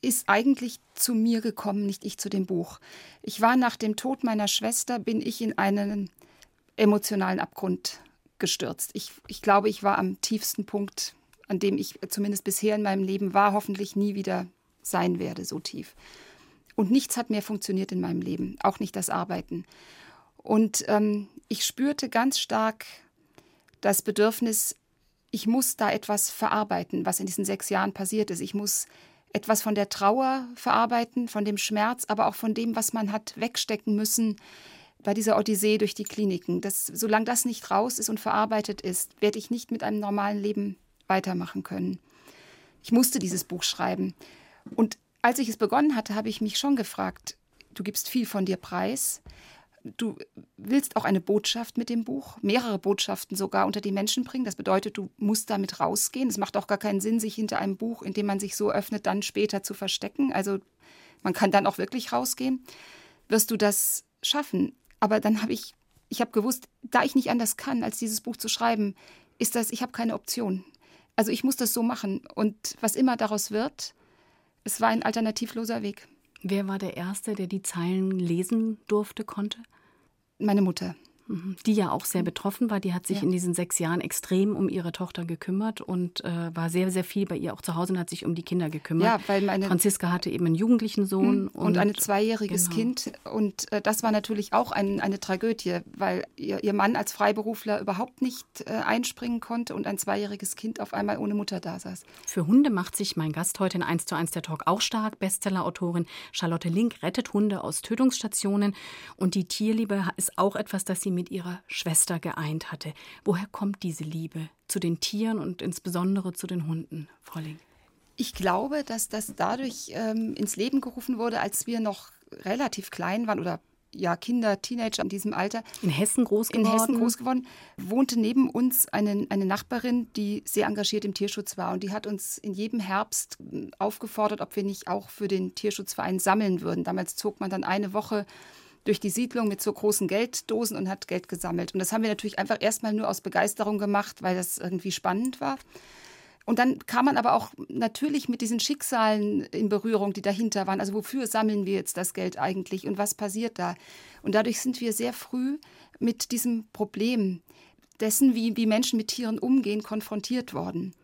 ist eigentlich zu mir gekommen, nicht ich zu dem Buch. Ich war nach dem Tod meiner Schwester, bin ich in einen emotionalen Abgrund gestürzt. Ich, ich glaube, ich war am tiefsten Punkt, an dem ich zumindest bisher in meinem Leben war, hoffentlich nie wieder sein werde, so tief. Und nichts hat mehr funktioniert in meinem Leben, auch nicht das Arbeiten. Und ähm, ich spürte ganz stark das Bedürfnis, ich muss da etwas verarbeiten, was in diesen sechs Jahren passiert ist. Ich muss etwas von der Trauer verarbeiten, von dem Schmerz, aber auch von dem, was man hat wegstecken müssen bei dieser Odyssee durch die Kliniken. Das, solange das nicht raus ist und verarbeitet ist, werde ich nicht mit einem normalen Leben weitermachen können. Ich musste dieses Buch schreiben. Und als ich es begonnen hatte, habe ich mich schon gefragt, du gibst viel von dir preis. Du willst auch eine Botschaft mit dem Buch, mehrere Botschaften sogar unter die Menschen bringen. Das bedeutet, du musst damit rausgehen. Es macht auch gar keinen Sinn, sich hinter einem Buch, in dem man sich so öffnet, dann später zu verstecken. Also man kann dann auch wirklich rausgehen. Wirst du das schaffen? Aber dann habe ich, ich habe gewusst, da ich nicht anders kann, als dieses Buch zu schreiben, ist das, ich habe keine Option. Also ich muss das so machen. Und was immer daraus wird, es war ein alternativloser Weg. Wer war der Erste, der die Zeilen lesen durfte, konnte? Meine Mutter. Mhm. Die ja auch sehr betroffen war. Die hat sich ja. in diesen sechs Jahren extrem um ihre Tochter gekümmert und äh, war sehr, sehr viel bei ihr auch zu Hause und hat sich um die Kinder gekümmert. Ja, weil meine Franziska hatte eben einen jugendlichen Sohn. Mhm. Und, und ein zweijähriges genau. Kind. Und äh, das war natürlich auch ein, eine Tragödie, weil ihr, ihr, Mann als Freiberufler überhaupt nicht äh, einspringen konnte und ein zweijähriges Kind auf einmal ohne Mutter da saß. Für Hunde macht sich mein Gast heute in 1 zu 1 der Talk auch stark. Bestsellerautorin Charlotte Link rettet Hunde aus Tötungsstationen. Und die Tierliebe ist auch etwas, das sie mit ihrer Schwester geeint hatte. Woher kommt diese Liebe zu den Tieren und insbesondere zu den Hunden, Frau Link? Ich glaube, dass das dadurch ähm, ins Leben gerufen wurde, als wir noch relativ klein waren oder ja, Kinder, Teenager in diesem Alter. In Hessen groß geworden? In Hessen groß geworden. Wohnte neben uns eine, eine Nachbarin, die sehr engagiert im Tierschutz war. Und die hat uns in jedem Herbst hm, aufgefordert, ob wir nicht auch für den Tierschutzverein sammeln würden. Damals zog man dann eine Woche durch die Siedlung mit so großen Gelddosen und hat Geld gesammelt. Und das haben wir natürlich einfach erstmal nur aus Begeisterung gemacht, weil das irgendwie spannend war. Und dann kam man aber auch natürlich mit diesen Schicksalen in Berührung, die dahinter waren. Also wofür sammeln wir jetzt das Geld eigentlich und was passiert da? Und dadurch sind wir sehr früh mit diesem Problem dessen, wie, wie Menschen mit Tieren umgehen, konfrontiert worden.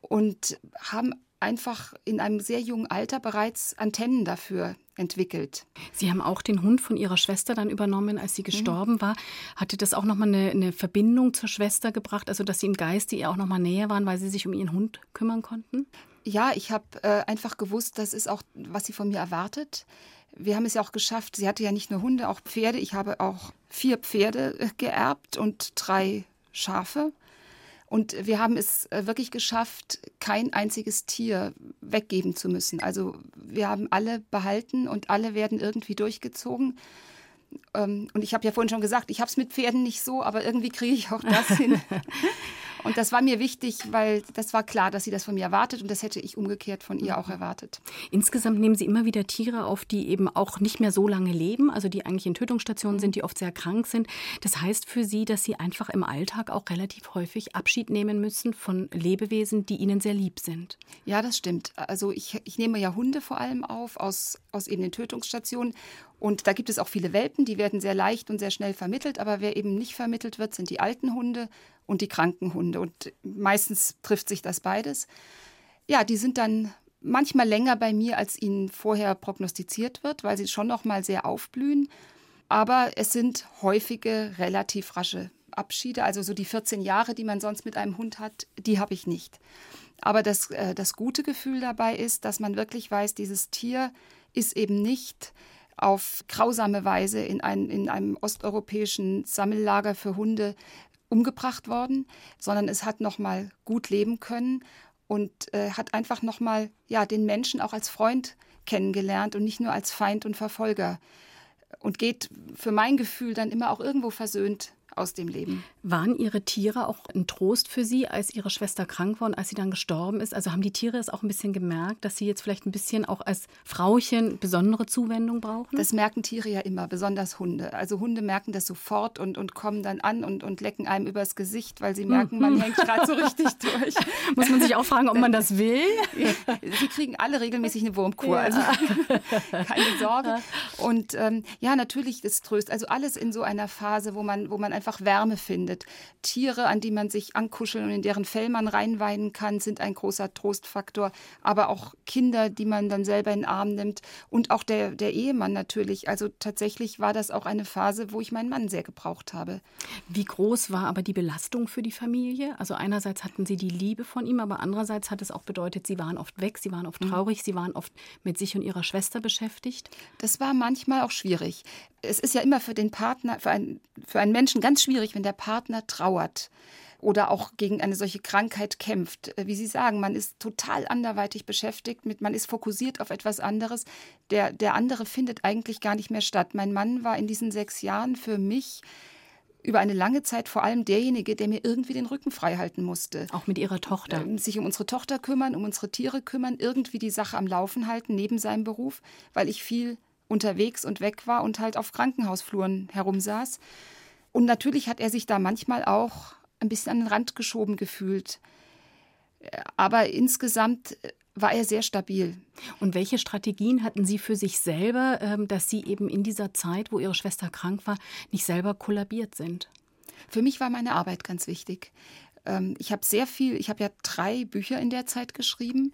Und haben einfach in einem sehr jungen Alter bereits Antennen dafür entwickelt. Sie haben auch den Hund von Ihrer Schwester dann übernommen, als sie mhm. gestorben mhm. war. Hatte das auch nochmal eine, eine Verbindung zur Schwester gebracht, also dass Sie im Geiste ihr auch nochmal näher waren, weil Sie sich um Ihren Hund kümmern konnten? Ja, ich habe äh, einfach gewusst, das ist auch, was sie von mir erwartet. Wir haben es ja auch geschafft. Sie hatte ja nicht nur Hunde, auch Pferde. Ich habe auch vier Pferde äh, geerbt und drei Schafe. Und wir haben es äh, wirklich geschafft, kein einziges Tier weggeben zu müssen. Also wir haben alle behalten und alle werden irgendwie durchgezogen. Ähm, und ich habe ja vorhin schon gesagt, ich habe es mit Pferden nicht so, aber irgendwie kriege ich auch das hin. Und das war mir wichtig, weil das war klar, dass sie das von mir erwartet und das hätte ich umgekehrt von ihr auch erwartet. Insgesamt nehmen Sie immer wieder Tiere auf, die eben auch nicht mehr so lange leben, also die eigentlich in Tötungsstationen sind, die oft sehr krank sind. Das heißt für Sie, dass Sie einfach im Alltag auch relativ häufig Abschied nehmen müssen von Lebewesen, die Ihnen sehr lieb sind. Ja, das stimmt. Also ich, ich nehme ja Hunde vor allem auf aus, aus eben den Tötungsstationen und da gibt es auch viele Welpen, die werden sehr leicht und sehr schnell vermittelt, aber wer eben nicht vermittelt wird, sind die alten Hunde und die kranken Hunde. Und meistens trifft sich das beides. Ja, die sind dann manchmal länger bei mir, als ihnen vorher prognostiziert wird, weil sie schon noch mal sehr aufblühen. Aber es sind häufige, relativ rasche Abschiede. Also so die 14 Jahre, die man sonst mit einem Hund hat, die habe ich nicht. Aber das, äh, das gute Gefühl dabei ist, dass man wirklich weiß, dieses Tier ist eben nicht auf grausame Weise in, ein, in einem osteuropäischen Sammellager für Hunde umgebracht worden, sondern es hat noch mal gut leben können und äh, hat einfach noch mal ja den Menschen auch als Freund kennengelernt und nicht nur als Feind und Verfolger. Und geht für mein Gefühl dann immer auch irgendwo versöhnt aus dem Leben. Waren Ihre Tiere auch ein Trost für Sie, als Ihre Schwester krank war und als sie dann gestorben ist? Also haben die Tiere es auch ein bisschen gemerkt, dass sie jetzt vielleicht ein bisschen auch als Frauchen besondere Zuwendung brauchen? Das merken Tiere ja immer, besonders Hunde. Also Hunde merken das sofort und, und kommen dann an und, und lecken einem übers Gesicht, weil sie merken, man mhm. hängt gerade so richtig durch. Muss man sich auch fragen, ob man das will? sie kriegen alle regelmäßig eine Wurmkur, ja. also keine Sorge. Und ähm, ja, natürlich ist Tröst. Also alles in so einer Phase, wo man, wo man einfach Wärme findet. Tiere, an die man sich ankuscheln und in deren Fell man reinweinen kann, sind ein großer Trostfaktor. Aber auch Kinder, die man dann selber in den Arm nimmt. Und auch der, der Ehemann natürlich. Also tatsächlich war das auch eine Phase, wo ich meinen Mann sehr gebraucht habe. Wie groß war aber die Belastung für die Familie? Also einerseits hatten Sie die Liebe von ihm, aber andererseits hat es auch bedeutet, Sie waren oft weg, Sie waren oft mhm. traurig, mhm. Sie waren oft mit sich und Ihrer Schwester beschäftigt. Das war manchmal auch schwierig. Es ist ja immer für den Partner, für, ein, für einen Menschen ganz schwierig, wenn der Partner trauert oder auch gegen eine solche Krankheit kämpft. Äh, wie Sie sagen, man ist total anderweitig beschäftigt, mit, man ist fokussiert auf etwas anderes. Der, der andere findet eigentlich gar nicht mehr statt. Mein Mann war in diesen sechs Jahren für mich über eine lange Zeit vor allem derjenige, der mir irgendwie den Rücken frei halten musste. Auch mit ihrer Tochter. Ähm, sich um unsere Tochter kümmern, um unsere Tiere kümmern, irgendwie die Sache am Laufen halten neben seinem Beruf, weil ich viel unterwegs und weg war und halt auf Krankenhausfluren herumsaß. Und natürlich hat er sich da manchmal auch ein bisschen an den Rand geschoben gefühlt. Aber insgesamt war er sehr stabil. Und welche Strategien hatten Sie für sich selber, ähm, dass Sie eben in dieser Zeit, wo Ihre Schwester krank war, nicht selber kollabiert sind? Für mich war meine Arbeit ganz wichtig. Ähm, ich habe sehr viel, ich habe ja drei Bücher in der Zeit geschrieben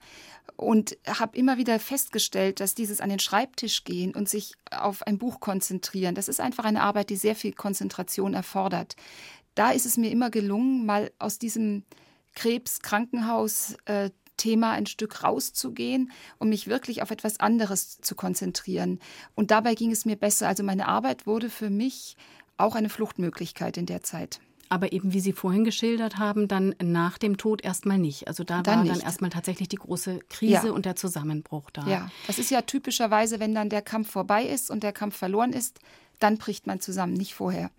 und habe immer wieder festgestellt, dass dieses an den Schreibtisch gehen und sich auf ein Buch konzentrieren, das ist einfach eine Arbeit, die sehr viel Konzentration erfordert. Da ist es mir immer gelungen, mal aus diesem Krebs-Krankenhaus äh, ein Stück rauszugehen, um mich wirklich auf etwas anderes zu konzentrieren. Und dabei ging es mir besser. Also meine Arbeit wurde für mich auch eine Fluchtmöglichkeit in der Zeit. Aber eben, wie Sie vorhin geschildert haben, dann nach dem Tod erstmal nicht. Also da dann war nicht. dann erstmal tatsächlich die große Krise ja. und der Zusammenbruch da. Ja, das ist ja typischerweise, wenn dann der Kampf vorbei ist und der Kampf verloren ist, dann bricht man zusammen, nicht vorher.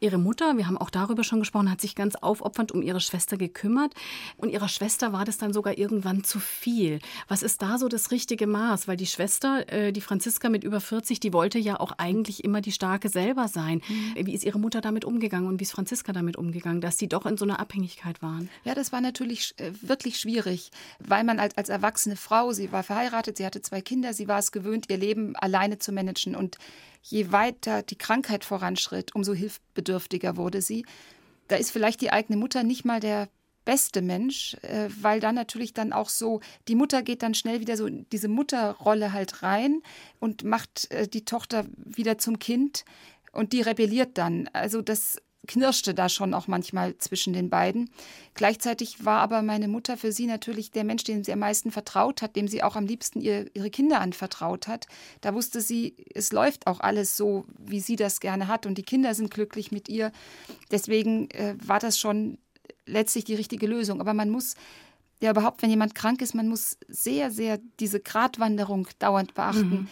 Ihre Mutter, wir haben auch darüber schon gesprochen, hat sich ganz aufopfernd um ihre Schwester gekümmert. Und ihrer Schwester war das dann sogar irgendwann zu viel. Was ist da so das richtige Maß? Weil die Schwester, äh, die Franziska mit über 40, die wollte ja auch eigentlich immer die Starke selber sein. Mhm. Wie ist ihre Mutter damit umgegangen und wie ist Franziska damit umgegangen, dass sie doch in so einer Abhängigkeit waren? Ja, das war natürlich äh, wirklich schwierig, weil man als, als erwachsene Frau, sie war verheiratet, sie hatte zwei Kinder, sie war es gewöhnt, ihr Leben alleine zu managen. Und je weiter die Krankheit voranschritt, umso hilfbedürftiger wurde sie. Da ist vielleicht die eigene Mutter nicht mal der beste Mensch, äh, weil dann natürlich dann auch so, die Mutter geht dann schnell wieder so in diese Mutterrolle halt rein und macht äh, die Tochter wieder zum Kind und die rebelliert dann. Also das knirschte da schon auch manchmal zwischen den beiden. Gleichzeitig war aber meine Mutter für sie natürlich der Mensch, dem sie am meisten vertraut hat, dem sie auch am liebsten ihr, ihre Kinder anvertraut hat. Da wusste sie, es läuft auch alles so, wie sie das gerne hat und die Kinder sind glücklich mit ihr. Deswegen äh, war das schon letztlich die richtige Lösung. Aber man muss ja überhaupt, wenn jemand krank ist, man muss sehr, sehr diese Gratwanderung dauernd beachten. Mhm.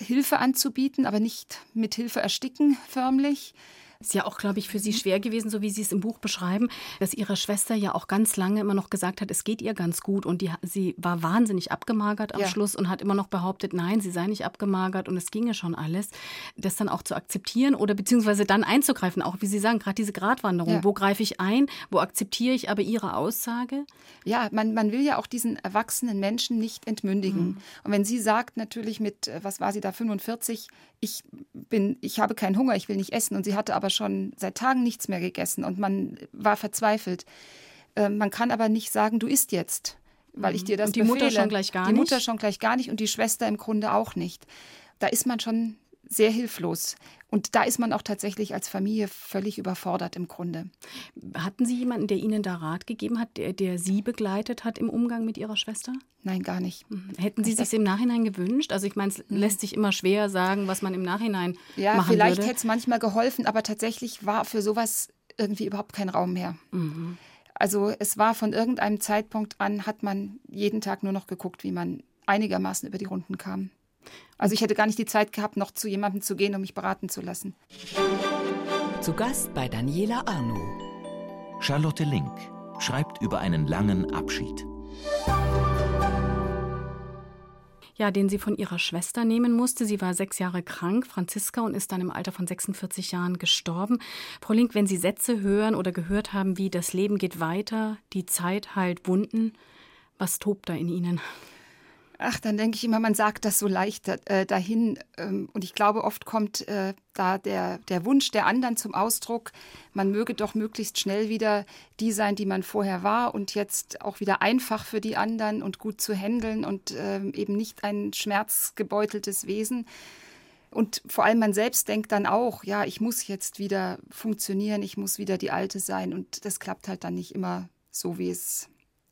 Hilfe anzubieten, aber nicht mit Hilfe ersticken förmlich. Ist ja auch, glaube ich, für Sie schwer gewesen, so wie Sie es im Buch beschreiben, dass Ihre Schwester ja auch ganz lange immer noch gesagt hat, es geht ihr ganz gut. Und die, sie war wahnsinnig abgemagert am ja. Schluss und hat immer noch behauptet, nein, sie sei nicht abgemagert und es ginge schon alles. Das dann auch zu akzeptieren oder beziehungsweise dann einzugreifen, auch wie Sie sagen, gerade diese Gratwanderung. Ja. Wo greife ich ein? Wo akzeptiere ich aber Ihre Aussage? Ja, man, man will ja auch diesen erwachsenen Menschen nicht entmündigen. Mhm. Und wenn sie sagt, natürlich mit, äh, was war sie da, 45, ich bin, ich habe keinen Hunger, ich will nicht essen und sie hatte aber schon seit Tagen nichts mehr gegessen und man war verzweifelt. Äh, man kann aber nicht sagen, du isst jetzt, weil ich dir das und die befehle. Mutter schon gleich gar nicht. Die Mutter schon gleich gar nicht und die Schwester im Grunde auch nicht. Da ist man schon sehr hilflos. Und da ist man auch tatsächlich als Familie völlig überfordert im Grunde. Hatten Sie jemanden, der Ihnen da Rat gegeben hat, der, der Sie begleitet hat im Umgang mit Ihrer Schwester? Nein, gar nicht. Mhm. Hätten Sie sich im Nachhinein gewünscht? Also ich meine, es mhm. lässt sich immer schwer sagen, was man im Nachhinein ja, machen würde. Ja, vielleicht hätte es manchmal geholfen, aber tatsächlich war für sowas irgendwie überhaupt kein Raum mehr. Mhm. Also es war von irgendeinem Zeitpunkt an, hat man jeden Tag nur noch geguckt, wie man einigermaßen über die Runden kam. Also ich hätte gar nicht die Zeit gehabt, noch zu jemandem zu gehen, um mich beraten zu lassen. Zu Gast bei Daniela Arno. Charlotte Link schreibt über einen langen Abschied. Ja, den sie von ihrer Schwester nehmen musste. Sie war sechs Jahre krank, Franziska, und ist dann im Alter von 46 Jahren gestorben. Frau Link, wenn Sie Sätze hören oder gehört haben, wie das Leben geht weiter, die Zeit heilt Wunden, was tobt da in Ihnen? Ach, dann denke ich immer, man sagt das so leicht äh, dahin. Ähm, und ich glaube, oft kommt äh, da der, der Wunsch der anderen zum Ausdruck, man möge doch möglichst schnell wieder die sein, die man vorher war und jetzt auch wieder einfach für die anderen und gut zu handeln und äh, eben nicht ein schmerzgebeuteltes Wesen. Und vor allem man selbst denkt dann auch, ja, ich muss jetzt wieder funktionieren, ich muss wieder die Alte sein. Und das klappt halt dann nicht immer so, wie es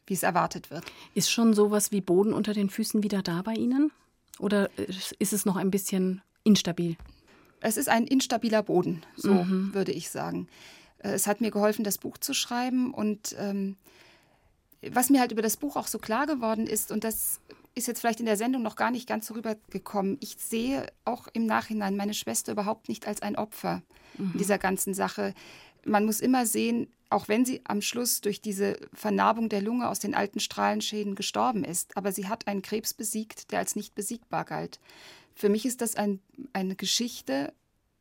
wie es erwartet wird. Ist schon sowas wie Boden unter den Füßen wieder da bei Ihnen? Oder ist es noch ein bisschen instabil? Es ist ein instabiler Boden, so mhm. würde ich sagen. Äh, es hat mir geholfen, das Buch zu schreiben. Und ähm, was mir halt über das Buch auch so klar geworden ist, und das ist jetzt vielleicht in der Sendung noch gar nicht ganz so rübergekommen, ich sehe auch im Nachhinein meine Schwester überhaupt nicht als ein Opfer mhm. in dieser ganzen Sache. Man muss immer sehen, auch wenn sie am Schluss durch diese Vernarbung der Lunge aus den alten Strahlenschäden gestorben ist, aber sie hat einen Krebs besiegt, der als nicht besiegbar galt. Für mich ist das ein, eine Geschichte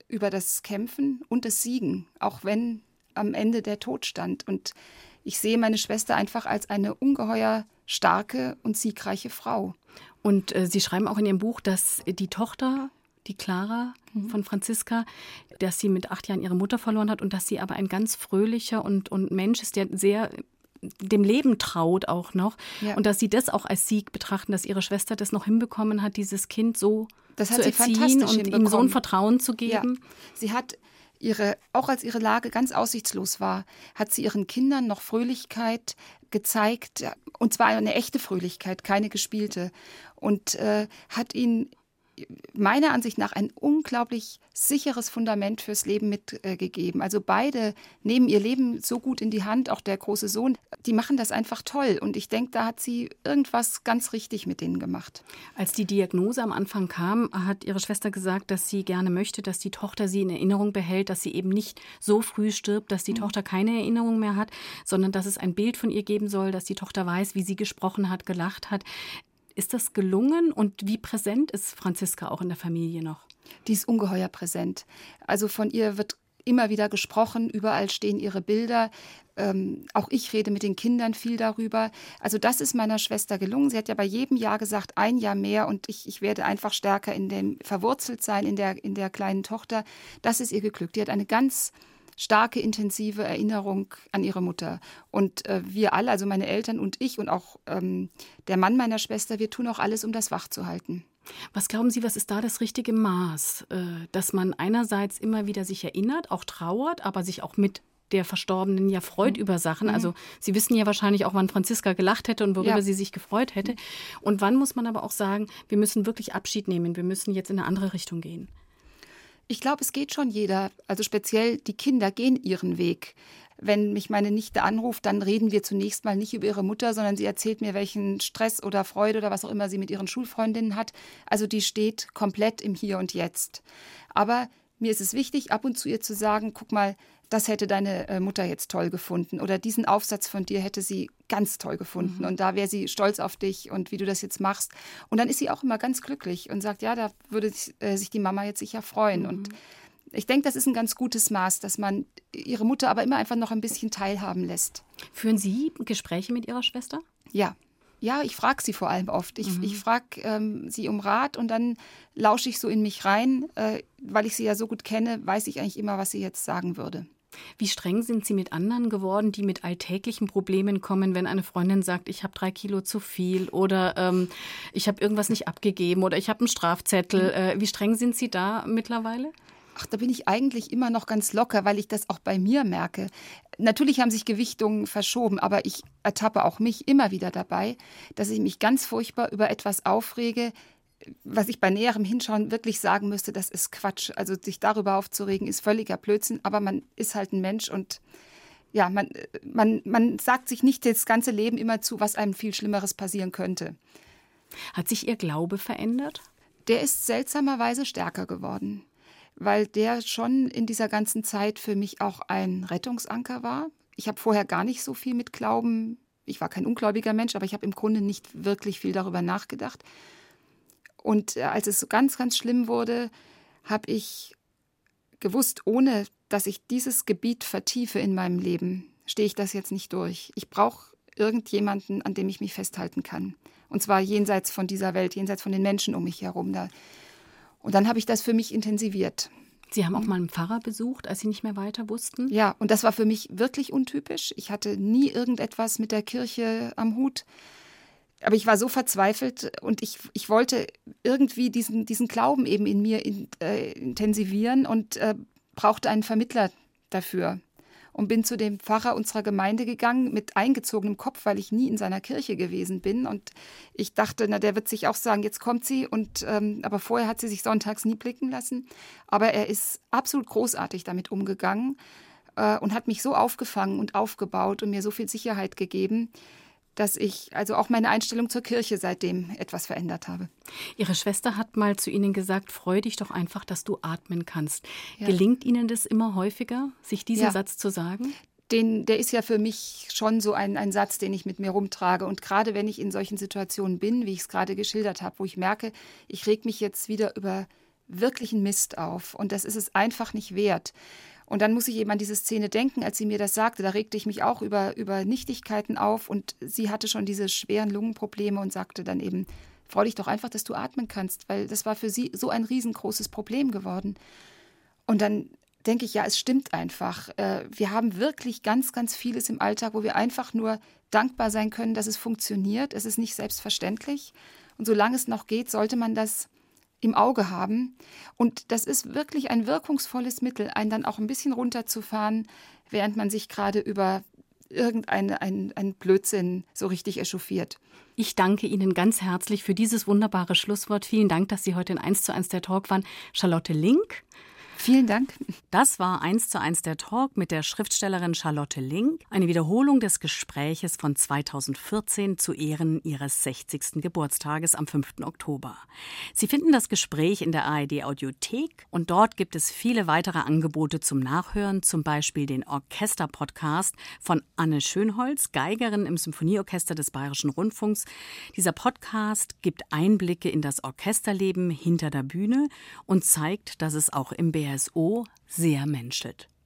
über das Kämpfen und das Siegen, auch wenn am Ende der Tod stand. Und ich sehe meine Schwester einfach als eine ungeheuer starke und siegreiche Frau. Und äh, Sie schreiben auch in Ihrem Buch, dass die Tochter die Clara mhm. von Franziska, dass sie mit acht Jahren ihre Mutter verloren hat und dass sie aber ein ganz fröhlicher und, und Mensch ist, der sehr dem Leben traut auch noch. Ja. Und dass sie das auch als Sieg betrachten, dass ihre Schwester das noch hinbekommen hat, dieses Kind so das zu erziehen und ihm so ein Vertrauen zu geben. Ja. Sie hat ihre, auch als ihre Lage ganz aussichtslos war, hat sie ihren Kindern noch Fröhlichkeit gezeigt, und zwar eine echte Fröhlichkeit, keine gespielte, und äh, hat ihnen meiner Ansicht nach ein unglaublich sicheres Fundament fürs Leben mitgegeben. also beide nehmen ihr Leben so gut in die Hand, auch der große Sohn, die machen das einfach toll. Und ich denke, da hat sie irgendwas ganz richtig mit denen gemacht. Als die Diagnose am Anfang kam, hat ihre Schwester gesagt, dass sie gerne möchte, dass die Tochter sie in Erinnerung behält, dass sie eben nicht so früh stirbt, dass die mhm. Tochter keine Erinnerung mehr hat, sondern dass es ein Bild von ihr geben soll, dass die Tochter weiß, wie sie gesprochen hat, gelacht hat. Ist das gelungen und wie präsent ist Franziska auch in der Familie noch? Die ist ungeheuer präsent. Also von ihr wird immer wieder gesprochen, überall stehen ihre Bilder. Ähm, auch ich rede mit den Kindern viel darüber. Also das ist meiner Schwester gelungen. Sie hat ja bei jedem Jahr gesagt, ein Jahr mehr und ich, ich werde einfach stärker in dem verwurzelt sein in der, in der kleinen Tochter. Das ist ihr geglückt. Die hat eine ganz starke, intensive Erinnerung an ihre Mutter. Und äh, wir alle, also meine Eltern und ich und auch ähm, der Mann meiner Schwester, wir tun auch alles, um das wach zu halten. Was glauben Sie, was ist da das richtige Maß? Äh, dass man einerseits immer wieder sich erinnert, auch trauert, aber sich auch mit der Verstorbenen ja freut mhm. über Sachen. Also mhm. Sie wissen ja wahrscheinlich auch, wann Franziska gelacht hätte und worüber ja. sie sich gefreut hätte. Und wann muss man aber auch sagen, wir müssen wirklich Abschied nehmen, wir müssen jetzt in eine andere Richtung gehen. Ich glaube, es geht schon jeder. Also speziell die Kinder gehen ihren Weg. Wenn mich meine Nichte anruft, dann reden wir zunächst mal nicht über ihre Mutter, sondern sie erzählt mir, welchen Stress oder Freude oder was auch immer sie mit ihren Schulfreundinnen hat. Also die steht komplett im Hier und Jetzt. Aber mir ist es wichtig, ab und zu ihr zu sagen, guck mal, das hätte deine äh, Mutter jetzt toll gefunden oder diesen Aufsatz von dir hätte sie ganz toll gefunden mhm. und da wäre sie stolz auf dich und wie du das jetzt machst. Und dann ist sie auch immer ganz glücklich und sagt, ja, da würde äh, sich die Mama jetzt sicher freuen. Mhm. Und ich denke, das ist ein ganz gutes Maß, dass man ihre Mutter aber immer einfach noch ein bisschen teilhaben lässt. Führen Sie Gespräche mit Ihrer Schwester? Ja. Ja, ich frage sie vor allem oft. Ich, mhm. ich frage ähm, sie um Rat und dann lausche ich so in mich rein. Äh, weil ich sie ja so gut kenne, weiß ich eigentlich immer, was sie jetzt sagen würde. Wie streng sind Sie mit anderen geworden, die mit alltäglichen Problemen kommen, wenn eine Freundin sagt, ich habe drei Kilo zu viel oder ähm, ich habe irgendwas nicht abgegeben oder ich habe einen Strafzettel. Mhm. Äh, wie streng sind Sie da mittlerweile? Ach, da bin ich eigentlich immer noch ganz locker, weil ich das auch bei mir merke. Natürlich haben sich Gewichtungen verschoben, aber ich ertappe auch mich immer wieder dabei, dass ich mich ganz furchtbar über etwas aufrege, was ich bei näherem Hinschauen wirklich sagen müsste, das ist Quatsch. Also sich darüber aufzuregen, ist völliger Blödsinn, aber man ist halt ein Mensch und ja, man, man, man sagt sich nicht das ganze Leben immer zu, was einem viel Schlimmeres passieren könnte. Hat sich Ihr Glaube verändert? Der ist seltsamerweise stärker geworden, weil der schon in dieser ganzen Zeit für mich auch ein Rettungsanker war. Ich habe vorher gar nicht so viel mit Glauben, ich war kein ungläubiger Mensch, aber ich habe im Grunde nicht wirklich viel darüber nachgedacht. Und äh, als es so ganz, ganz schlimm wurde, habe ich gewusst, ohne dass ich dieses Gebiet vertiefe in meinem Leben, stehe ich das jetzt nicht durch. Ich brauche irgendjemanden, an dem ich mich festhalten kann. Und zwar jenseits von dieser Welt, jenseits von den Menschen um mich herum. Da. Und dann habe ich das für mich intensiviert. Sie haben auch mal einen Pfarrer besucht, als Sie nicht mehr weiter wussten? Ja, und das war für mich wirklich untypisch. Ich hatte nie irgendetwas mit der Kirche am Hut. Aber ich war so verzweifelt und ich, ich wollte irgendwie diesen, diesen Glauben eben in mir in, äh, intensivieren und äh, brauchte einen Vermittler dafür. Und bin zu dem Pfarrer unserer Gemeinde gegangen mit eingezogenem Kopf, weil ich nie in seiner Kirche gewesen bin. Und ich dachte, na, der wird sich auch sagen, jetzt kommt sie. Und ähm, aber vorher hat sie sich sonntags nie blicken lassen. Aber er ist absolut großartig damit umgegangen äh, und hat mich so aufgefangen und aufgebaut und mir so viel Sicherheit gegeben dass ich also auch meine Einstellung zur Kirche seitdem etwas verändert habe. Ihre Schwester hat mal zu Ihnen gesagt, freu dich doch einfach, dass du atmen kannst. Ja. Gelingt Ihnen das immer häufiger, sich diesen ja. Satz zu sagen? Den, der ist ja für mich schon so ein, ein Satz, den ich mit mir rumtrage. Und gerade wenn ich in solchen Situationen bin, wie ich es gerade geschildert habe, wo ich merke, ich reg mich jetzt wieder über wirklichen Mist auf und das ist es einfach nicht wert. Und dann muss ich eben an diese Szene denken, als sie mir das sagte. Da regte ich mich auch über, über Nichtigkeiten auf und sie hatte schon diese schweren Lungenprobleme und sagte dann eben, freu dich doch einfach, dass du atmen kannst, weil das war für sie so ein riesengroßes Problem geworden. Und dann denke ich, ja, es stimmt einfach. Äh, wir haben wirklich ganz, ganz vieles im Alltag, wo wir einfach nur dankbar sein können, dass es funktioniert. Es ist nicht selbstverständlich. Und solange es noch geht, sollte man das im Auge haben. Und das ist wirklich ein wirkungsvolles Mittel, einen dann auch ein bisschen runterzufahren, während man sich gerade über irgendein ein, ein Blödsinn so richtig echauffiert. Ich danke Ihnen ganz herzlich für dieses wunderbare Schlusswort. Vielen Dank, dass Sie heute in 1 zu 1 der Talk waren. Charlotte Link, Vielen Dank. Das war eins zu eins der Talk mit der Schriftstellerin Charlotte Link, eine Wiederholung des Gespräches von 2014 zu Ehren ihres 60. Geburtstages am 5. Oktober. Sie finden das Gespräch in der ARD Audiothek und dort gibt es viele weitere Angebote zum Nachhören, zum Beispiel den Orchester-Podcast von Anne Schönholz, Geigerin im Symphonieorchester des Bayerischen Rundfunks. Dieser Podcast gibt Einblicke in das Orchesterleben hinter der Bühne und zeigt, dass es auch im BR BSO sehr menschelt.